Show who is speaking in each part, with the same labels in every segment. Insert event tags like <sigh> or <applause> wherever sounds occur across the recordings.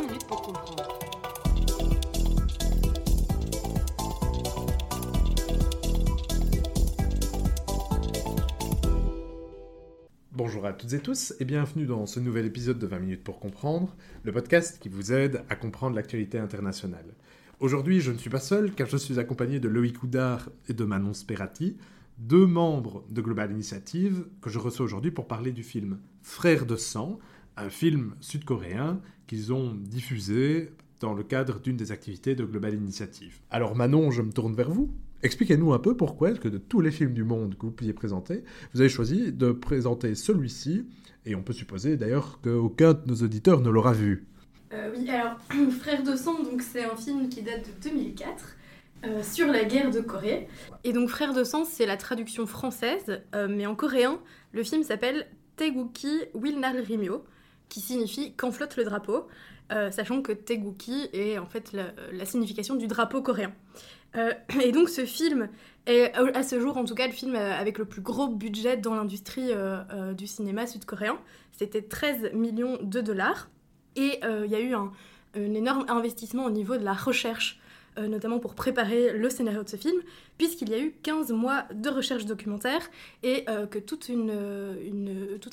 Speaker 1: 20 minutes pour comprendre.
Speaker 2: Bonjour à toutes et tous et bienvenue dans ce nouvel épisode de 20 minutes pour comprendre, le podcast qui vous aide à comprendre l'actualité internationale. Aujourd'hui, je ne suis pas seul car je suis accompagné de Loïc Houdard et de Manon Sperati, deux membres de Global Initiative que je reçois aujourd'hui pour parler du film Frères de sang, un film sud-coréen qu'ils ont diffusé dans le cadre d'une des activités de Global Initiative. Alors Manon, je me tourne vers vous. Expliquez-nous un peu pourquoi que de tous les films du monde que vous pouviez présenter, vous avez choisi de présenter celui-ci, et on peut supposer d'ailleurs qu'aucun de nos auditeurs ne l'aura vu.
Speaker 3: Euh, oui, alors <clears throat> Frères de sang, donc c'est un film qui date de 2004 euh, sur la guerre de Corée. Et donc Frères de sang, c'est la traduction française, euh, mais en coréen, le film s'appelle Teguki Wilnar Rimyo, qui signifie quand flotte le drapeau, euh, sachant que Teguki est en fait la, signification du drapeau coréen. Euh, et donc ce film est à ce jour en tout cas le film euh, avec le plus gros budget dans l'industrie euh, euh, du cinéma sud-coréen. C'était 13 millions de dollars. Et euh, il y a eu un énorme investissement au niveau de la recherche, euh, notamment pour préparer le scénario de ce film, puisqu'il y a eu 15 mois de recherche documentaire et euh, que tout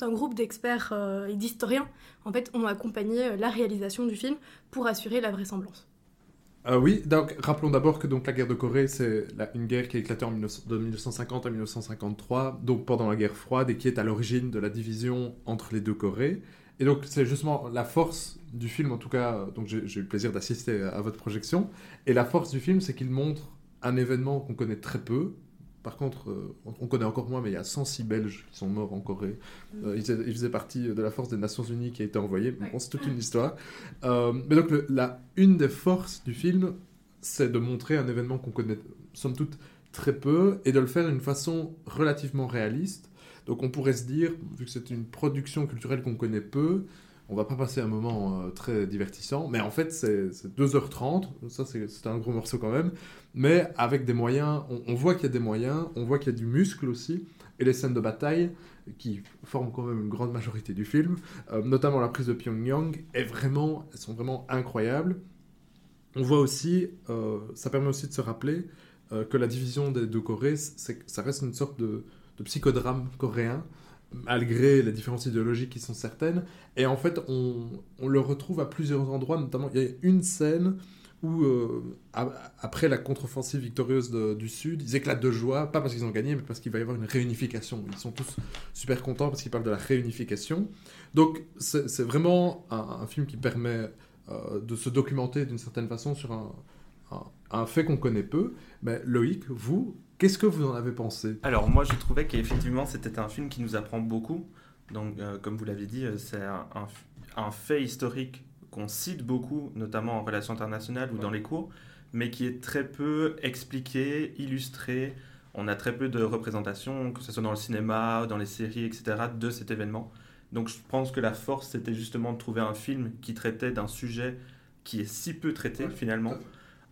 Speaker 3: un groupe d'experts euh, et d'historiens en fait, ont accompagné la réalisation du film pour assurer la vraisemblance.
Speaker 2: Oui, donc rappelons d'abord que donc, la guerre de Corée, c'est une guerre qui a éclaté en 1900 de 1950 à 1953, donc pendant la guerre froide, et qui est à l'origine de la division entre les deux Corées. Et donc c'est justement la force du film, en tout cas, euh, donc j'ai eu le plaisir d'assister à votre projection, et la force du film, c'est qu'il montre un événement qu'on connaît très peu. Par contre, euh, on on connaît encore moins, mais il y a 106 Belges qui sont morts en Corée. Euh, ils, faisaient- ils faisaient partie de la force des Nations Unies qui a été envoyée. Bon, c'est toute une histoire. Euh, mais donc, le- la, une des forces du film, c'est de montrer un événement qu'on connaît, somme toute, très peu, et de le faire d'une façon relativement réaliste. Donc, on pourrait se dire, vu que c'est une production culturelle qu'on connaît peu, on va pas passer un moment euh, très divertissant, mais en fait, c'est c'est 2h30, ça c'est un gros morceau quand même, mais avec des moyens, on, voit qu'il y a des moyens, on voit qu'il y a du muscle aussi, et les scènes de bataille, qui forment quand même une grande majorité du film, euh, notamment la prise de Pyongyang, est vraiment, elles sont vraiment incroyables. On voit aussi, euh, ça permet aussi de se rappeler que la division des deux Corées, ça reste une sorte de, de psychodrame coréen, malgré les différences idéologiques qui sont certaines. Et en fait, on, le retrouve à plusieurs endroits, notamment il y a une scène où, euh, après la contre-offensive victorieuse du Sud, ils éclatent de joie, pas parce qu'ils ont gagné, mais parce qu'il va y avoir une réunification. Ils sont tous super contents parce qu'ils parlent de la réunification. Donc, c'est vraiment un, film qui permet euh, de se documenter d'une certaine façon sur un- un fait qu'on connaît peu. Mais Loïc, vous, qu'est-ce que vous en avez pensé?
Speaker 4: Alors moi je trouvais qu'effectivement c'était un film qui nous apprend beaucoup. Donc euh, comme vous l'avez dit, euh, c'est un, un- un fait historique qu'on cite beaucoup, notamment en relations internationales ou
Speaker 2: Ouais.
Speaker 4: dans les cours, mais qui est très peu expliqué, illustré. On a très peu de représentations, que ce soit dans le cinéma, dans les séries, etc., de cet événement. Donc je pense que la force c'était justement de trouver un film qui traitait d'un sujet qui est si peu traité
Speaker 2: Ouais,
Speaker 4: finalement.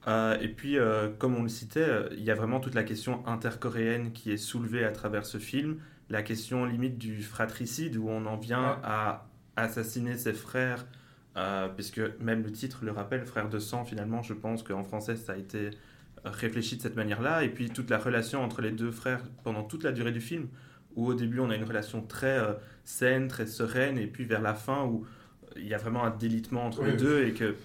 Speaker 4: Euh, et puis, euh, comme on le citait, euh, il y a vraiment toute la question intercoréenne qui est soulevée à travers ce film. La question limite du fratricide, où on en vient
Speaker 2: Ouais.
Speaker 4: à assassiner ses frères, euh, puisque même le titre le rappelle, frère de sang, finalement, je pense qu'en français, ça a été réfléchi de cette manière-là. Et puis, toute la relation entre les deux frères pendant toute la durée du film, où au début, on a une relation très euh, saine, très sereine, et puis vers la fin, où il y a vraiment un délitement entre les deux, et que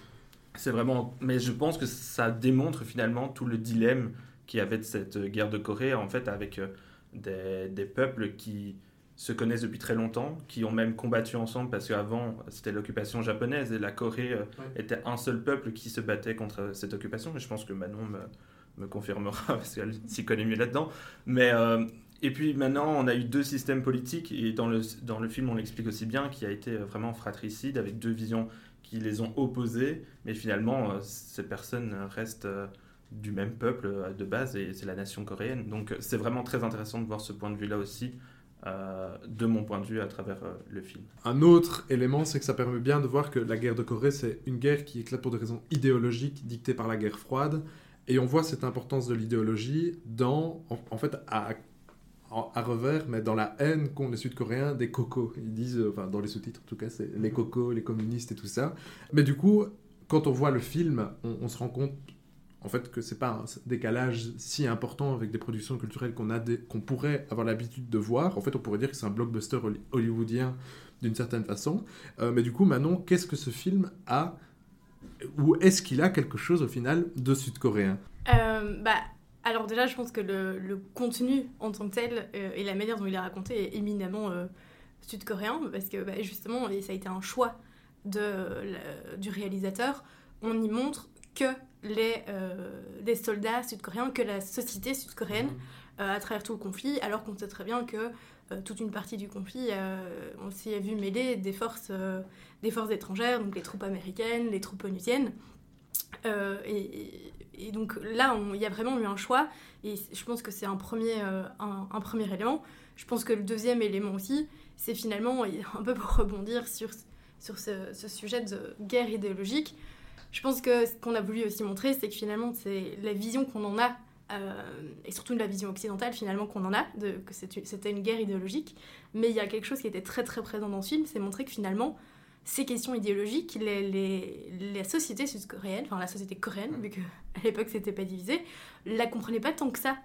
Speaker 4: c'est vraiment. Mais je pense que ça démontre finalement tout le dilemme qu'il y avait de cette guerre de Corée, en fait, avec euh, des, des peuples qui se connaissent depuis très longtemps, qui ont même combattu ensemble, parce qu'avant, c'était l'occupation japonaise, et la Corée euh,
Speaker 2: Ouais.
Speaker 4: était un seul peuple qui se battait contre cette occupation. Mais je pense que Manon me, me confirmera, <laughs> parce qu'elle s'y connaît mieux là-dedans. Mais. euh, et puis maintenant, on a eu deux systèmes politiques, et dans le, dans le film, on l'explique aussi bien, qui a été vraiment fratricide, avec deux visions qui les ont opposés, mais finalement, euh, ces personnes restent euh, du même peuple euh, de base, et c'est la nation coréenne. Donc c'est vraiment très intéressant de voir ce point de vue-là aussi, de mon point de vue, à travers le film.
Speaker 2: Un autre élément, c'est que ça permet bien de voir que la guerre de Corée, c'est une guerre qui éclate pour des raisons idéologiques dictées par la guerre froide. Et on voit cette importance de l'idéologie dans, en fait, à, en- à revers, mais dans la haine qu'ont les Sud-Coréens des cocos. Ils disent, euh, enfin, dans les sous-titres en tout cas, c'est les cocos, les communistes et tout ça. Mais du coup, quand on voit le film, on, se rend compte en fait que c'est pas un décalage si important avec des productions culturelles qu'on a qu'on pourrait avoir l'habitude de voir. En fait, on pourrait dire que c'est un blockbuster hollywoodien d'une certaine façon. Euh, mais du coup, Manon, qu'est-ce que ce film a ou est-ce qu'il a quelque chose au final de sud-coréen?
Speaker 3: Euh, Bah alors déjà, je pense que le, contenu en tant que tel euh, et la manière dont il est raconté est éminemment sud-coréen parce que bah, justement, et ça a été un choix de, du réalisateur, on y montre que les, euh, soldats sud-coréens, que la société sud-coréenne euh, à travers tout le conflit, alors qu'on sait très bien que euh, toute une partie du conflit, on s'y a vu mêler des forces, des forces étrangères, donc les troupes américaines, les troupes onusiennes. Et, et, donc là, il y a vraiment eu un choix, et je pense que c'est un premier, un, un, premier élément. Je pense que le deuxième élément aussi, c'est finalement, <laughs> un peu pour rebondir sur sur ce, sujet de guerre idéologique. Je pense que ce qu'on a voulu aussi montrer, c'est que finalement, c'est la vision qu'on en a, euh, et surtout la vision occidentale finalement qu'on en a, que c'était une guerre idéologique. Mais il y a quelque chose qui était très très présent dans ce film, c'est montrer que finalement, ces questions idéologiques, les, les, la société sud-coréenne, enfin la société coréenne, vu qu'à <laughs> l'époque c'était pas divisé, la comprenait pas tant que ça.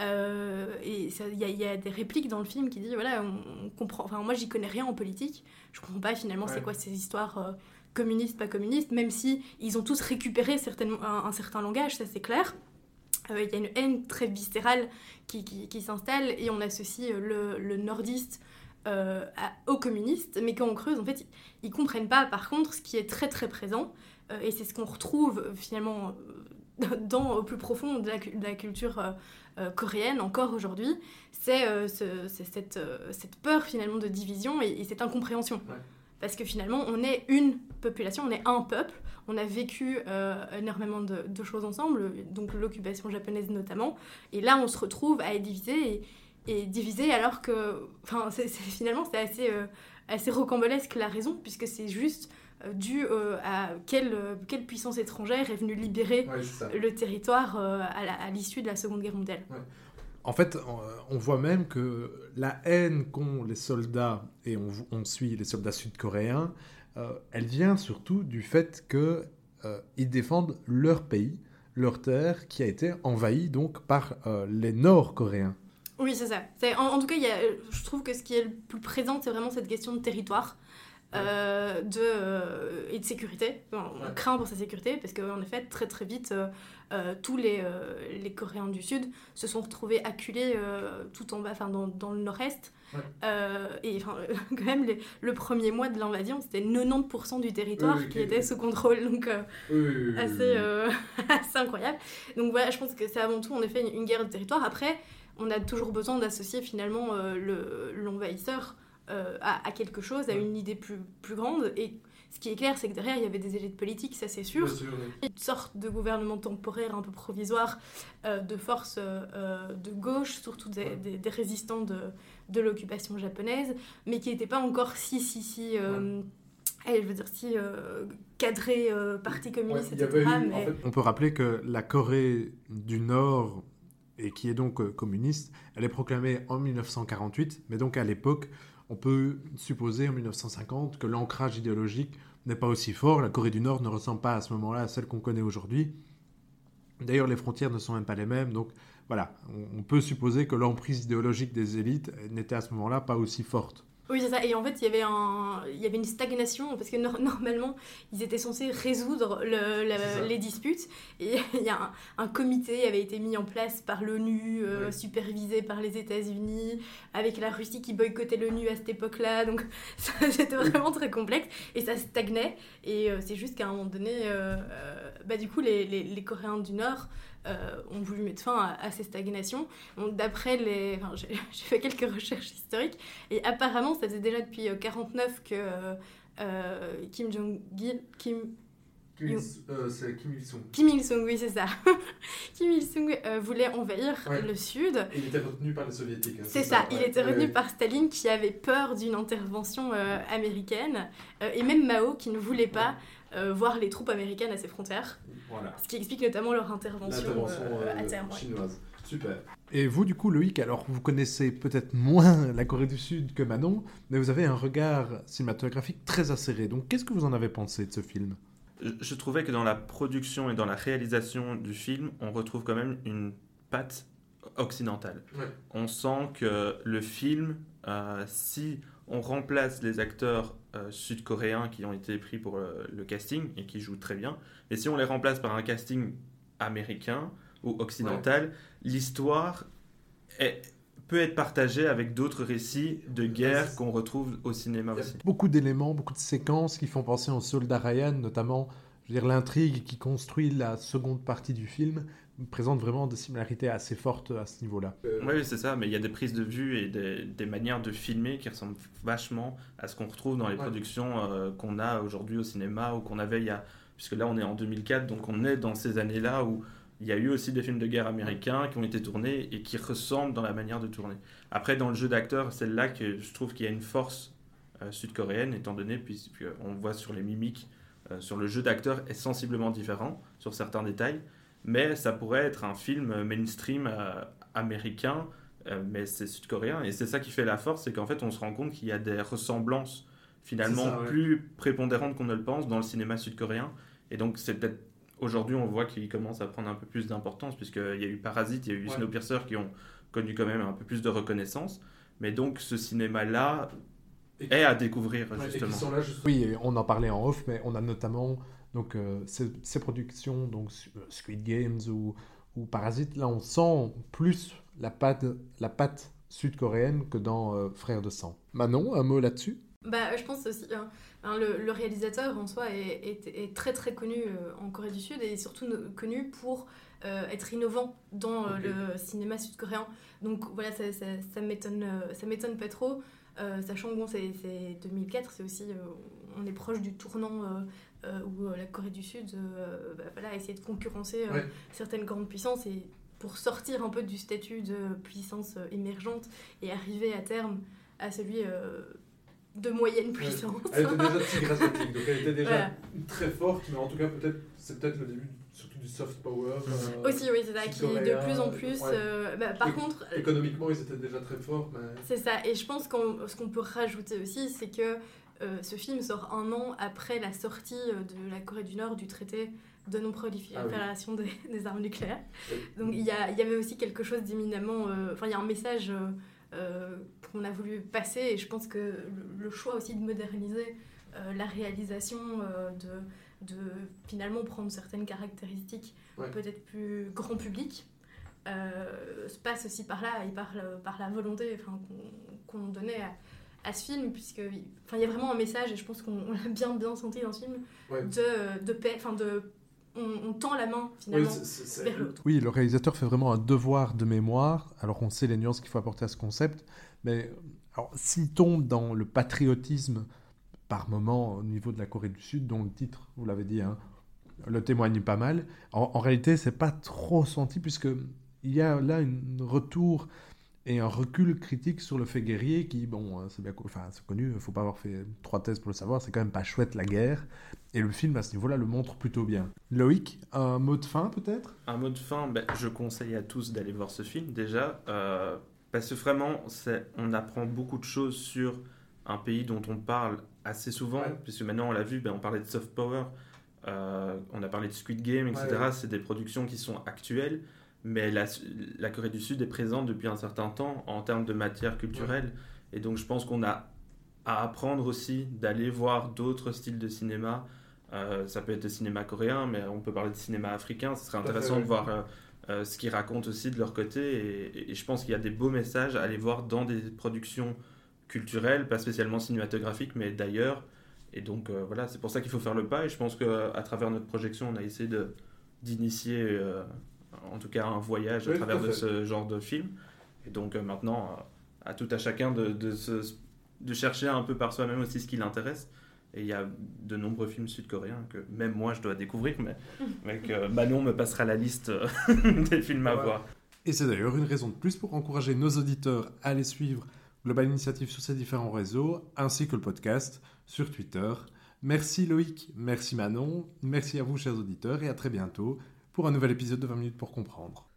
Speaker 3: Euh, et il y, a des répliques dans le film qui disent voilà, on, comprend. Enfin, moi, j'y connais rien en politique. Je comprends pas finalement c'est quoi ces histoires euh, communistes, pas communistes, même si ils ont tous récupéré certainement un, certain langage, ça c'est clair. Euh, il y a une haine très viscérale qui, qui, s'installe et on associe le, le nordiste aux communistes, mais quand on creuse, en fait, ils, ils, comprennent pas par contre ce qui est très très présent. et c'est ce qu'on retrouve finalement <laughs> dans, au plus profond de la, de la culture euh, coréenne encore aujourd'hui, c'est euh, cette, euh, cette, peur finalement de division et, cette incompréhension. Parce que finalement, on est une population, on est un peuple, on a vécu énormément de, choses ensemble, donc l'occupation japonaise notamment, et là on se retrouve à être divisé et, divisé alors que, enfin, finalement c'est assez, assez rocambolesque la raison, puisque c'est juste dû à quelle, quelle, puissance étrangère est venue libérer le territoire à l'issue de la Seconde Guerre mondiale.
Speaker 2: En fait, on voit même que la haine qu'ont les soldats, et on, suit les soldats sud-coréens, euh, elle vient surtout du fait qu'ils euh, défendent leur pays, leur terre, qui a été envahie donc par euh, les Nord-Coréens.
Speaker 3: Oui, c'est ça. En, en, tout cas, y a, je trouve que ce qui est le plus présent, c'est vraiment cette question de territoire. Euh, de, euh, et de sécurité. on craint pour sa sécurité parce qu'en effet, très très vite, euh, tous les, les, Coréens du Sud se sont retrouvés acculés tout en bas, enfin dans, dans, le nord-est. et enfin, <laughs> quand même, le premier mois de l'invasion, c'était 90% du territoire qui était sous contrôle. Donc, assez, <laughs> assez incroyable. Donc voilà, je pense que c'est avant tout en effet une, une, guerre de territoire. Après, on a toujours besoin d'associer finalement l'envahisseur euh, à, quelque chose, à une idée plus, plus grande. Et ce qui est clair, c'est que derrière, il y avait des élites politiques, ça c'est sûr. Une sorte de gouvernement temporaire un peu provisoire, euh, de forces euh, de gauche, surtout des, des, résistants de, de l'occupation japonaise, mais qui n'étaient pas encore si, si, si... je veux dire, si cadré parti communiste, etc.
Speaker 2: on peut rappeler que la Corée du Nord, et qui est donc communiste, elle est proclamée en 1948, mais donc à l'époque, on peut supposer en 1950 que l'ancrage idéologique n'est pas aussi fort. La Corée du Nord ne ressemble pas à ce moment-là à celle qu'on connaît aujourd'hui. D'ailleurs, les frontières ne sont même pas les mêmes. Donc voilà, on peut supposer que l'emprise idéologique des élites n'était à ce moment-là pas aussi forte.
Speaker 3: Oui, c'est ça. Et en fait, il y avait, un... il y avait une stagnation parce que <laughs> normalement, ils étaient censés résoudre le, les disputes. Et <laughs> il y a un, comité avait été mis en place par l'ONU, euh, supervisé par les États-Unis, avec la Russie qui boycottait l'ONU à cette époque-là. <laughs> Donc, c'était vraiment très complexe. Et ça stagnait. Et euh, c'est juste qu'à un moment donné, euh, bah, du coup, les, les, les Coréens du Nord ont voulu mettre fin à, ces stagnations. D'après les... Enfin, <laughs> j'ai fait quelques recherches historiques, et apparemment, ça faisait déjà depuis 1949 euh, que euh, Kim Jong-il... Kim...
Speaker 2: Kim Il-sung.
Speaker 3: Kim Il-sung, oui, c'est ça. <laughs> Kim Il-sung voulait envahir le Sud.
Speaker 2: il était retenu par les Soviétiques. Hein,
Speaker 3: c'est ça, il était retenu par Staline qui avait peur d'une intervention américaine. et même Mao qui ne voulait pas euh, voir les troupes américaines à ses frontières. Ce qui explique notamment leur intervention, euh, à terme.
Speaker 2: Chinoise. Super. Et vous, du coup, Loïc, alors vous connaissez peut-être moins la Corée du Sud que Manon, mais vous avez un regard cinématographique très acéré. Donc, qu'est-ce que vous en avez pensé de ce film?
Speaker 4: Je trouvais que dans la production et dans la réalisation du film, on retrouve quand même une patte occidentale. On sent que le film, euh, si on remplace les acteurs euh, sud-coréens qui ont été pris pour le, casting et qui jouent très bien, et si on les remplace par un casting américain ou occidental, l'histoire peut être partagée avec d'autres récits de guerre qu'on retrouve au cinéma aussi.
Speaker 2: Beaucoup d'éléments, beaucoup de séquences qui font penser au Soldat Ryan, notamment je veux dire, l'intrigue qui construit la seconde partie du film présente vraiment des similarités assez fortes à ce niveau-là.
Speaker 4: Euh, oui, c'est ça, mais il y a des prises de vue et des, manières de filmer qui ressemblent vachement à ce qu'on retrouve dans les productions euh, qu'on a aujourd'hui au cinéma ou qu'on avait il y a... Puisque là, on est en 2004, donc on est dans ces années-là où il y a eu aussi des films de guerre américains qui ont été tournés et qui ressemblent dans la manière de tourner. Après, dans le jeu d'acteur, c'est là que je trouve qu'il y a une force euh, sud-coréenne, étant donné, puisqu'on voit sur les mimiques, sur le jeu d'acteur est sensiblement différent sur certains détails mais ça pourrait être un film mainstream euh, américain, euh, mais c'est sud-coréen. Et c'est ça qui fait la force, c'est qu'en fait, on se rend compte qu'il y a des ressemblances finalement plus prépondérantes qu'on ne le pense dans le cinéma sud-coréen. Et donc, c'est peut-être aujourd'hui, on voit qu'il commence à prendre un peu plus d'importance, puisqu'il y a eu Parasite, il y a eu Snowpiercer qui ont connu quand même un peu plus de reconnaissance. Mais donc, ce cinéma-là est à découvrir, justement.
Speaker 2: Oui, on en parlait en off, mais on a notamment donc euh, ces, productions, donc euh, Squid Games ou, ou Parasite, là on sent plus la patte, la patte sud-coréenne que dans euh, Frères de sang. Manon, un mot là-dessus?
Speaker 3: Bah, je pense aussi. Hein, hein, le, réalisateur en soi est, est, très très connu en Corée du Sud et surtout connu pour être innovant dans le cinéma sud-coréen. Donc voilà, ça, ça, ça m'étonne pas trop. Sachant que bon, c'est 2004, c'est aussi, on est proche du tournant euh, où euh, la Corée du Sud euh, bah, voilà, a essayé de concurrencer certaines grandes puissances et pour sortir un peu du statut de puissance émergente et arriver à terme à celui de moyenne puissance.
Speaker 5: Elle était déjà <laughs> tigre asiatique, donc elle était déjà très forte, mais en tout cas, peut-être c'est peut-être le début surtout du soft power.
Speaker 3: Aussi, oui, c'est ça, qui est de plus en plus. Bah, par contre.
Speaker 5: Économiquement, ils étaient déjà très forts. Mais...
Speaker 3: C'est ça, et je pense que ce qu'on peut rajouter aussi, c'est que euh, ce film sort un an après la sortie euh, de la Corée du Nord du traité de non-prolifération ah <laughs> des, armes nucléaires. Donc il y, y, avait aussi quelque chose d'éminemment... Euh, enfin, il y a un message qu'on a voulu passer et je pense que le, choix aussi de moderniser la réalisation, de, de, finalement prendre certaines caractéristiques peut-être plus grand public, se passe aussi par là et par, par la volonté qu'on donnait à à ce film, puisque il y a vraiment un message, et je pense qu'on l'a bien, bien senti dans ce film, de, de paix, enfin de on, tend la main finalement vers l'autre.
Speaker 2: Oui, le réalisateur fait vraiment un devoir de mémoire, alors on sait les nuances qu'il faut apporter à ce concept, mais s'il tombe dans le patriotisme par moment au niveau de la Corée du Sud, dont le titre, vous l'avez dit, hein, le témoigne pas mal, en, réalité c'est pas trop senti, puisque il y a là un retour et un recul critique sur le fait guerrier qui, bon, hein, c'est bien c'est connu, il faut pas avoir fait trois thèses pour le savoir, c'est quand même pas chouette la guerre. Et le film, à ce niveau-là, le montre plutôt bien. Loïc, un mot de fin peut-être?
Speaker 4: Un mot de fin, ben, je conseille à tous d'aller voir ce film déjà, euh, parce que vraiment, on apprend beaucoup de choses sur un pays dont on parle assez souvent, puisque maintenant on l'a vu, ben, on parlait de soft power, euh, on a parlé de Squid Game, etc. C'est des productions qui sont actuelles mais la, la, Corée du Sud est présente depuis un certain temps en termes de matière culturelle. Et donc je pense qu'on a à apprendre aussi d'aller voir d'autres styles de cinéma. Euh, ça peut être le cinéma coréen, mais on peut parler de cinéma africain. Ce serait intéressant de voir euh, euh, ce qu'ils racontent aussi de leur côté. Et, je pense qu'il y a des beaux messages à aller voir dans des productions culturelles, pas spécialement cinématographiques, mais d'ailleurs. Et donc voilà, c'est pour ça qu'il faut faire le pas. Et je pense qu'à travers notre projection, on a essayé d'initier en tout cas un voyage à travers de ce genre de film. Et donc euh, maintenant, euh, à tout à chacun de, de, de chercher un peu par soi-même aussi ce qui l'intéresse. Et il y a de nombreux films sud-coréens que même moi je dois découvrir, mais, <laughs> que Manon me passera la liste euh, <laughs> des films à voir.
Speaker 2: Et c'est d'ailleurs une raison de plus pour encourager nos auditeurs à aller suivre Global Initiative sur ces différents réseaux, ainsi que le podcast sur Twitter. Merci Loïc, merci Manon, merci à vous chers auditeurs et à très bientôt pour un nouvel épisode de 20 minutes pour comprendre.